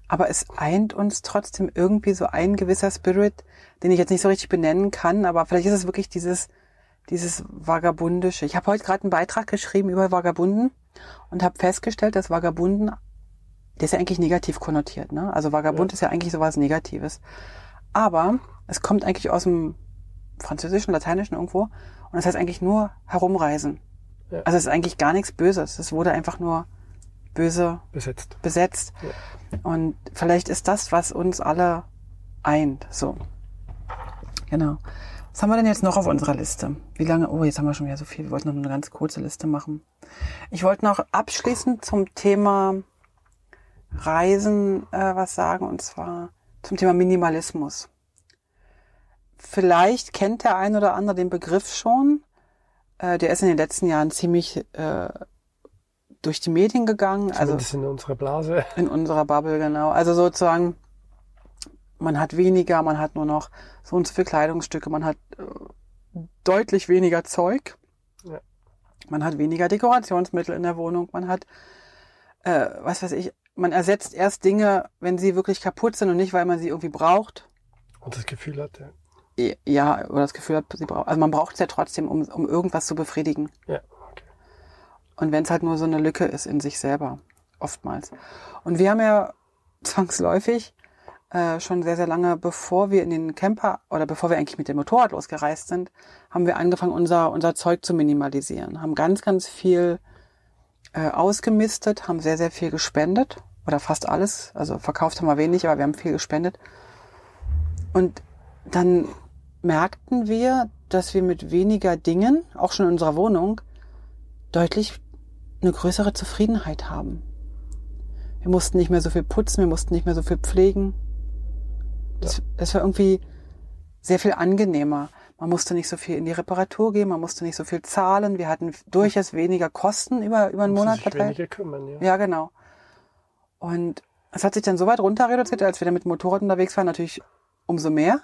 aber es eint uns trotzdem irgendwie so ein gewisser Spirit, den ich jetzt nicht so richtig benennen kann, aber vielleicht ist es wirklich dieses, dieses Vagabundische. Ich habe heute gerade einen Beitrag geschrieben über Vagabunden und habe festgestellt, dass Vagabunden, der ist ja eigentlich negativ konnotiert, ne? Also Vagabund ja. ist ja eigentlich sowas Negatives. Aber es kommt eigentlich aus dem Französischen, Lateinischen irgendwo und das heißt eigentlich nur herumreisen. Ja. Also es ist eigentlich gar nichts Böses. Es wurde einfach nur böse besetzt. besetzt. Ja. Und vielleicht ist das, was uns alle eint. So. Genau. Was haben wir denn jetzt noch auf unserer Liste? Wie lange? Oh, jetzt haben wir schon wieder so viel. Wir wollten noch eine ganz kurze Liste machen. Ich wollte noch abschließend zum Thema Reisen äh, was sagen, und zwar zum Thema Minimalismus. Vielleicht kennt der ein oder andere den Begriff schon. Äh, der ist in den letzten Jahren ziemlich äh, durch die Medien gegangen. Also Zumindest also in unserer Blase. In unserer Bubble, genau. Also sozusagen, man hat weniger, man hat nur noch so und so viele Kleidungsstücke, man hat äh, deutlich weniger Zeug. Ja. Man hat weniger Dekorationsmittel in der Wohnung, man hat, äh, was weiß ich, man ersetzt erst Dinge, wenn sie wirklich kaputt sind und nicht, weil man sie irgendwie braucht. Und das Gefühl hat, ja. Ja, oder das Gefühl hat, sie braucht. Also man braucht es ja trotzdem, um, um irgendwas zu befriedigen. Ja. Und wenn es halt nur so eine Lücke ist in sich selber, oftmals. Und wir haben ja zwangsläufig äh, schon sehr, sehr lange, bevor wir in den Camper oder bevor wir eigentlich mit dem Motorrad losgereist sind, haben wir angefangen, unser, unser Zeug zu minimalisieren. Haben ganz, ganz viel äh, ausgemistet, haben sehr, sehr viel gespendet oder fast alles. Also verkauft haben wir wenig, aber wir haben viel gespendet. Und dann merkten wir, dass wir mit weniger Dingen, auch schon in unserer Wohnung, deutlich eine größere Zufriedenheit haben. Wir mussten nicht mehr so viel putzen, wir mussten nicht mehr so viel pflegen. Das, das war irgendwie sehr viel angenehmer. Man musste nicht so viel in die Reparatur gehen, man musste nicht so viel zahlen. Wir hatten durchaus weniger Kosten über, über einen Monat verteilt. Weniger kümmern, ja. ja, genau. Und es hat sich dann so weit runter reduziert, als wir dann mit Motorrad unterwegs waren, natürlich umso mehr.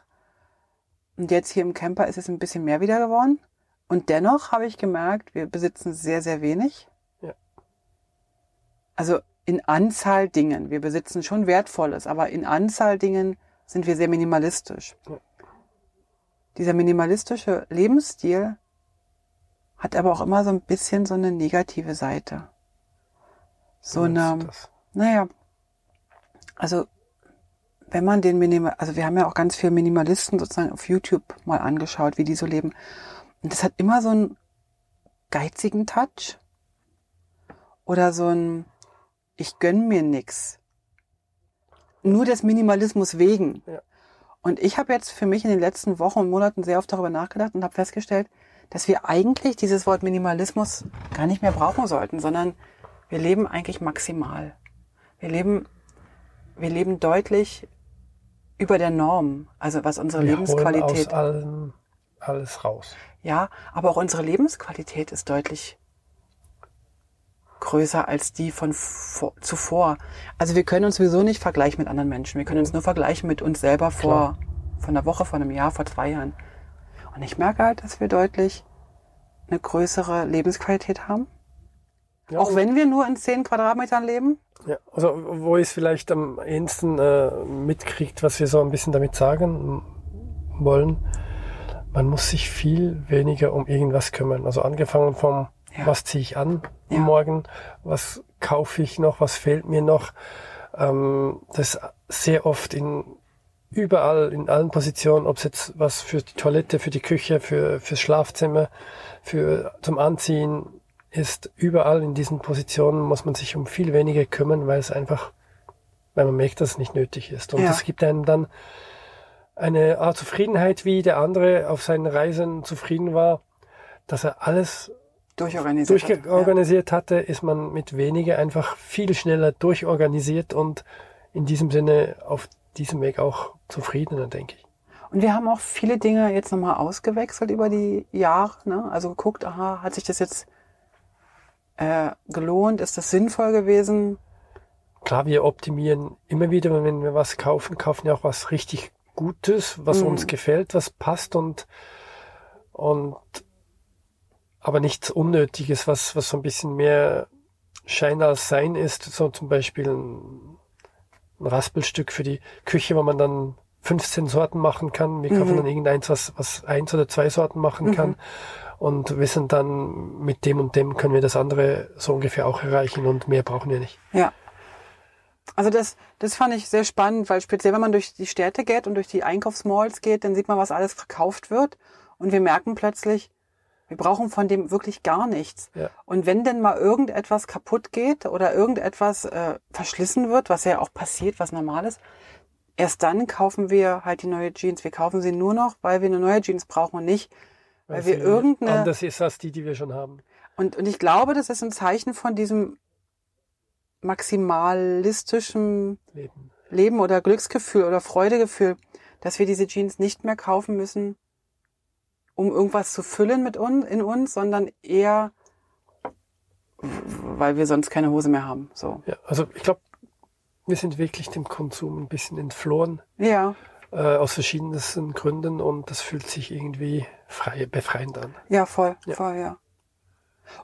Und jetzt hier im Camper ist es ein bisschen mehr wieder geworden. Und dennoch habe ich gemerkt, wir besitzen sehr, sehr wenig. Also in Anzahl Dingen. Wir besitzen schon Wertvolles, aber in Anzahl Dingen sind wir sehr minimalistisch. Ja. Dieser minimalistische Lebensstil hat aber auch immer so ein bisschen so eine negative Seite. So eine, naja, also wenn man den Minimal, also wir haben ja auch ganz viele Minimalisten sozusagen auf YouTube mal angeschaut, wie die so leben. Und das hat immer so einen geizigen Touch oder so ein, ich gönn mir nix. Nur des Minimalismus wegen. Ja. Und ich habe jetzt für mich in den letzten Wochen und Monaten sehr oft darüber nachgedacht und habe festgestellt, dass wir eigentlich dieses Wort Minimalismus gar nicht mehr brauchen sollten, sondern wir leben eigentlich maximal. Wir leben, wir leben deutlich über der Norm, also was unsere wir Lebensqualität. Holen aus allem alles raus. Ja, aber auch unsere Lebensqualität ist deutlich größer als die von vor, zuvor. Also wir können uns sowieso nicht vergleichen mit anderen Menschen. Wir können uns nur vergleichen mit uns selber vor, vor einer Woche, vor einem Jahr, vor zwei Jahren. Und ich merke halt, dass wir deutlich eine größere Lebensqualität haben. Ja, auch wenn wir nur in zehn Quadratmetern leben. Ja, also wo es vielleicht am ehesten äh, mitkriegt, was wir so ein bisschen damit sagen wollen, man muss sich viel weniger um irgendwas kümmern. Also angefangen vom ja. Was ziehe ich an ja. morgen? Was kaufe ich noch? Was fehlt mir noch? Ähm, das sehr oft in überall in allen Positionen, ob es jetzt was für die Toilette, für die Küche, für fürs Schlafzimmer, für zum Anziehen ist, überall in diesen Positionen muss man sich um viel weniger kümmern, weil es einfach, weil man merkt, dass es nicht nötig ist. Und es gibt einem dann eine Art Zufriedenheit, wie der andere auf seinen Reisen zufrieden war, dass er alles durchorganisiert, durchorganisiert hat, hatte, ist man mit weniger einfach viel schneller durchorganisiert und in diesem Sinne auf diesem Weg auch zufriedener, denke ich. Und wir haben auch viele Dinge jetzt nochmal ausgewechselt über die Jahre. Ne? Also geguckt, aha, hat sich das jetzt äh, gelohnt? Ist das sinnvoll gewesen? klar, wir optimieren immer wieder, wenn wir was kaufen, kaufen wir auch was richtig Gutes, was Mhm. uns gefällt, was passt und, und, aber nichts Unnötiges, was, was so ein bisschen mehr Schein als Sein ist, so zum Beispiel ein, ein Raspelstück für die Küche, wo man dann 15 Sorten machen kann. Wir kaufen Mhm. dann irgendeins, was, was eins oder zwei Sorten machen kann. Und wissen dann, mit dem und dem können wir das andere so ungefähr auch erreichen und mehr brauchen wir nicht. Ja. Also das, das fand ich sehr spannend, weil speziell wenn man durch die Städte geht und durch die Einkaufsmalls geht, dann sieht man, was alles verkauft wird. Und wir merken plötzlich, wir brauchen von dem wirklich gar nichts. Ja. Und wenn denn mal irgendetwas kaputt geht oder irgendetwas äh, verschlissen wird, was ja auch passiert, was normal ist, erst dann kaufen wir halt die neue Jeans. Wir kaufen sie nur noch, weil wir eine neue Jeans brauchen und nicht, weil, wir sie irgendeine anders ist als die, die wir schon haben. und, und ich glaube, das ist ein Zeichen von diesem maximalistischen Leben. Leben oder Glücksgefühl oder Freudegefühl, dass wir diese Jeans nicht mehr kaufen müssen, um irgendwas zu füllen mit uns, in uns, sondern eher, weil wir sonst keine Hose mehr haben. So. Ja, also ich glaube, wir sind wirklich dem Konsum ein bisschen entflohen, Ja, äh, aus verschiedensten Gründen und das fühlt sich irgendwie frei, befreiend an. ja, voll, Ja. voll, ja.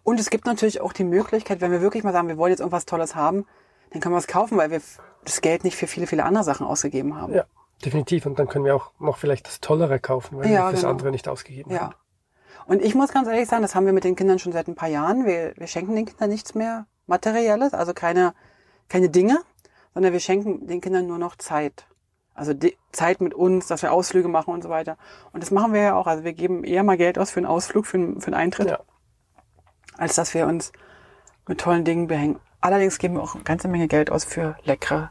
Und es gibt natürlich auch die Möglichkeit, wenn wir wirklich mal sagen, wir wollen jetzt irgendwas Tolles haben, dann können wir es kaufen, weil wir das Geld nicht für viele, viele andere Sachen ausgegeben haben. Ja, definitiv. Und dann können wir auch noch vielleicht das Tollere kaufen, weil Ja, wir fürs genau. andere nicht ausgegeben Ja. haben. Und ich muss ganz ehrlich sagen, das haben wir mit den Kindern schon seit ein paar Jahren. Wir, wir schenken den Kindern nichts mehr Materielles, also keine, keine Dinge, sondern wir schenken den Kindern nur noch Zeit. Also Zeit mit uns, dass wir Ausflüge machen und so weiter. Und das machen wir ja auch. Also wir geben eher mal Geld aus für einen Ausflug, für einen, für einen Eintritt, Ja. als dass wir uns mit tollen Dingen behängen. Allerdings geben wir auch eine ganze Menge Geld aus für leckere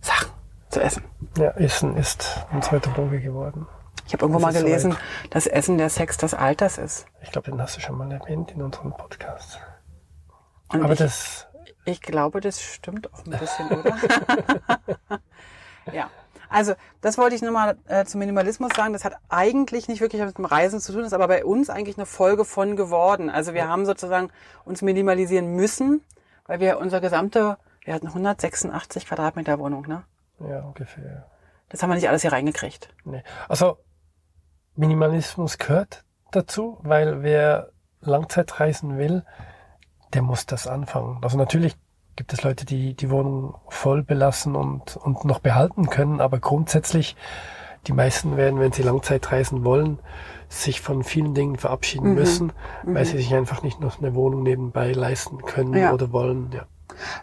Sachen zu essen. ja, Essen ist unsere Droge geworden. Ich habe irgendwo Das mal gelesen, soweit. dass Essen der Sex des Alters ist. Ich glaube, den hast du schon mal erwähnt in unserem Podcast. Und Aber ich, das, Ich glaube, das stimmt auch ein bisschen, oder? ja. Also, das wollte ich nochmal äh, zum Minimalismus sagen. Das hat eigentlich nicht wirklich was mit dem Reisen zu tun, ist aber bei uns eigentlich eine Folge von geworden. Also wir haben sozusagen uns minimalisieren müssen, weil wir unser gesamte, wir hatten 186 Quadratmeter Wohnung, ne? ja, ungefähr. Das haben wir nicht alles hier reingekriegt. Nee. Also Minimalismus gehört dazu, weil wer Langzeitreisen will, der muss das anfangen. Also natürlich gibt es Leute, die die Wohnung voll belassen und, und noch behalten können, aber grundsätzlich die meisten werden, wenn sie Langzeitreisen wollen, sich von vielen Dingen verabschieden Mhm. müssen, weil sie sich einfach nicht noch eine Wohnung nebenbei leisten können Ja. oder wollen. Ja.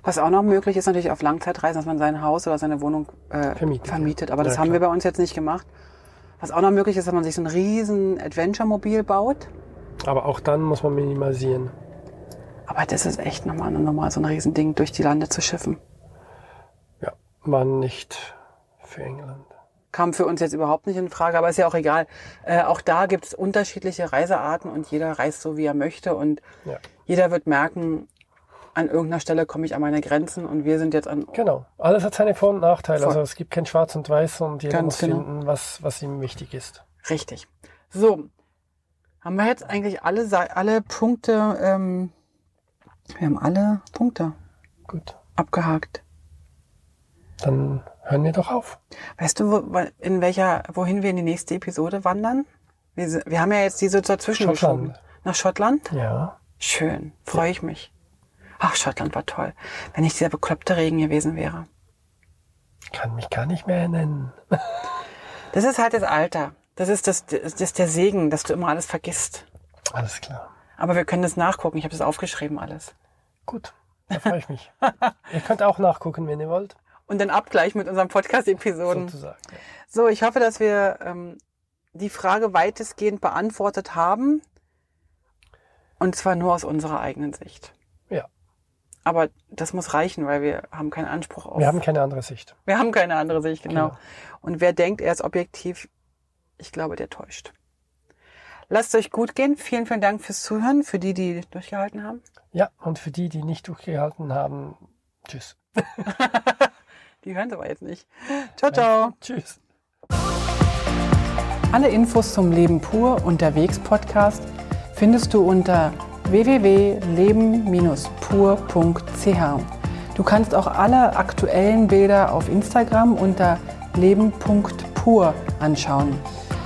Was auch noch möglich ist natürlich auf Langzeitreisen, dass man sein Haus oder seine Wohnung äh, Vermietet, vermietet. ja. Aber das Ja, haben wir klar. bei uns jetzt nicht gemacht. Was auch noch möglich ist, dass man sich so ein riesen Adventure-Mobil baut. Aber auch dann muss man minimalisieren. Aber das ist echt nochmal, nochmal so ein Riesending, durch die Lande zu schiffen. Ja, man nicht für England. Kam für uns jetzt überhaupt nicht in Frage, aber ist ja auch egal. Äh, auch da gibt es unterschiedliche Reisearten und jeder reist so, wie er möchte. Und Ja. jeder wird merken, an irgendeiner Stelle komme ich an meine Grenzen und wir sind jetzt an. Genau. Alles hat seine Vor- und Nachteile. Voll. Also es gibt kein Schwarz und Weiß und jeder Ganz muss genau. finden, was, was ihm wichtig ist. Richtig. So, haben wir jetzt eigentlich alle, alle Punkte, ähm, wir haben alle Punkte Gut. abgehakt. Dann hören wir doch auf. Weißt du, wo, in welcher, wohin wir in die nächste Episode wandern? Wir, wir haben ja jetzt diese dazwischen Schottland. geschoben. Nach Schottland? Ja. Schön, freue ich mich. Ach, Schottland war toll. Wenn nicht dieser bekloppte Regen gewesen wäre. Kann mich gar nicht mehr nennen. Das ist halt das Alter. Das ist das, das ist der Segen, dass du immer alles vergisst. Alles klar. Aber wir können das nachgucken. Ich habe das aufgeschrieben alles. Gut. Da freue ich mich. ihr könnt auch nachgucken, wenn ihr wollt. Und dann Abgleich mit unseren Podcast-Episoden. Sozusagen. Ja. So, ich hoffe, dass wir ähm, die Frage weitestgehend beantwortet haben. Und zwar nur aus unserer eigenen Sicht. ja. Aber das muss reichen, weil wir haben keinen Anspruch auf. Wir haben keine andere Sicht. wir haben keine andere Sicht, genau. Genau. Und wer denkt, er ist objektiv, ich glaube, der täuscht. Lasst euch gut gehen. Vielen, vielen Dank fürs Zuhören, für die, die durchgehalten haben. Ja, und für die, die nicht durchgehalten haben, tschüss. Die hören es aber jetzt nicht. Ciao, ciao. Tschüss. Alle Infos zum Leben pur unterwegs Podcast findest du unter www.leben-pur.ch. Du kannst auch alle aktuellen Bilder auf Instagram unter leben.pur anschauen.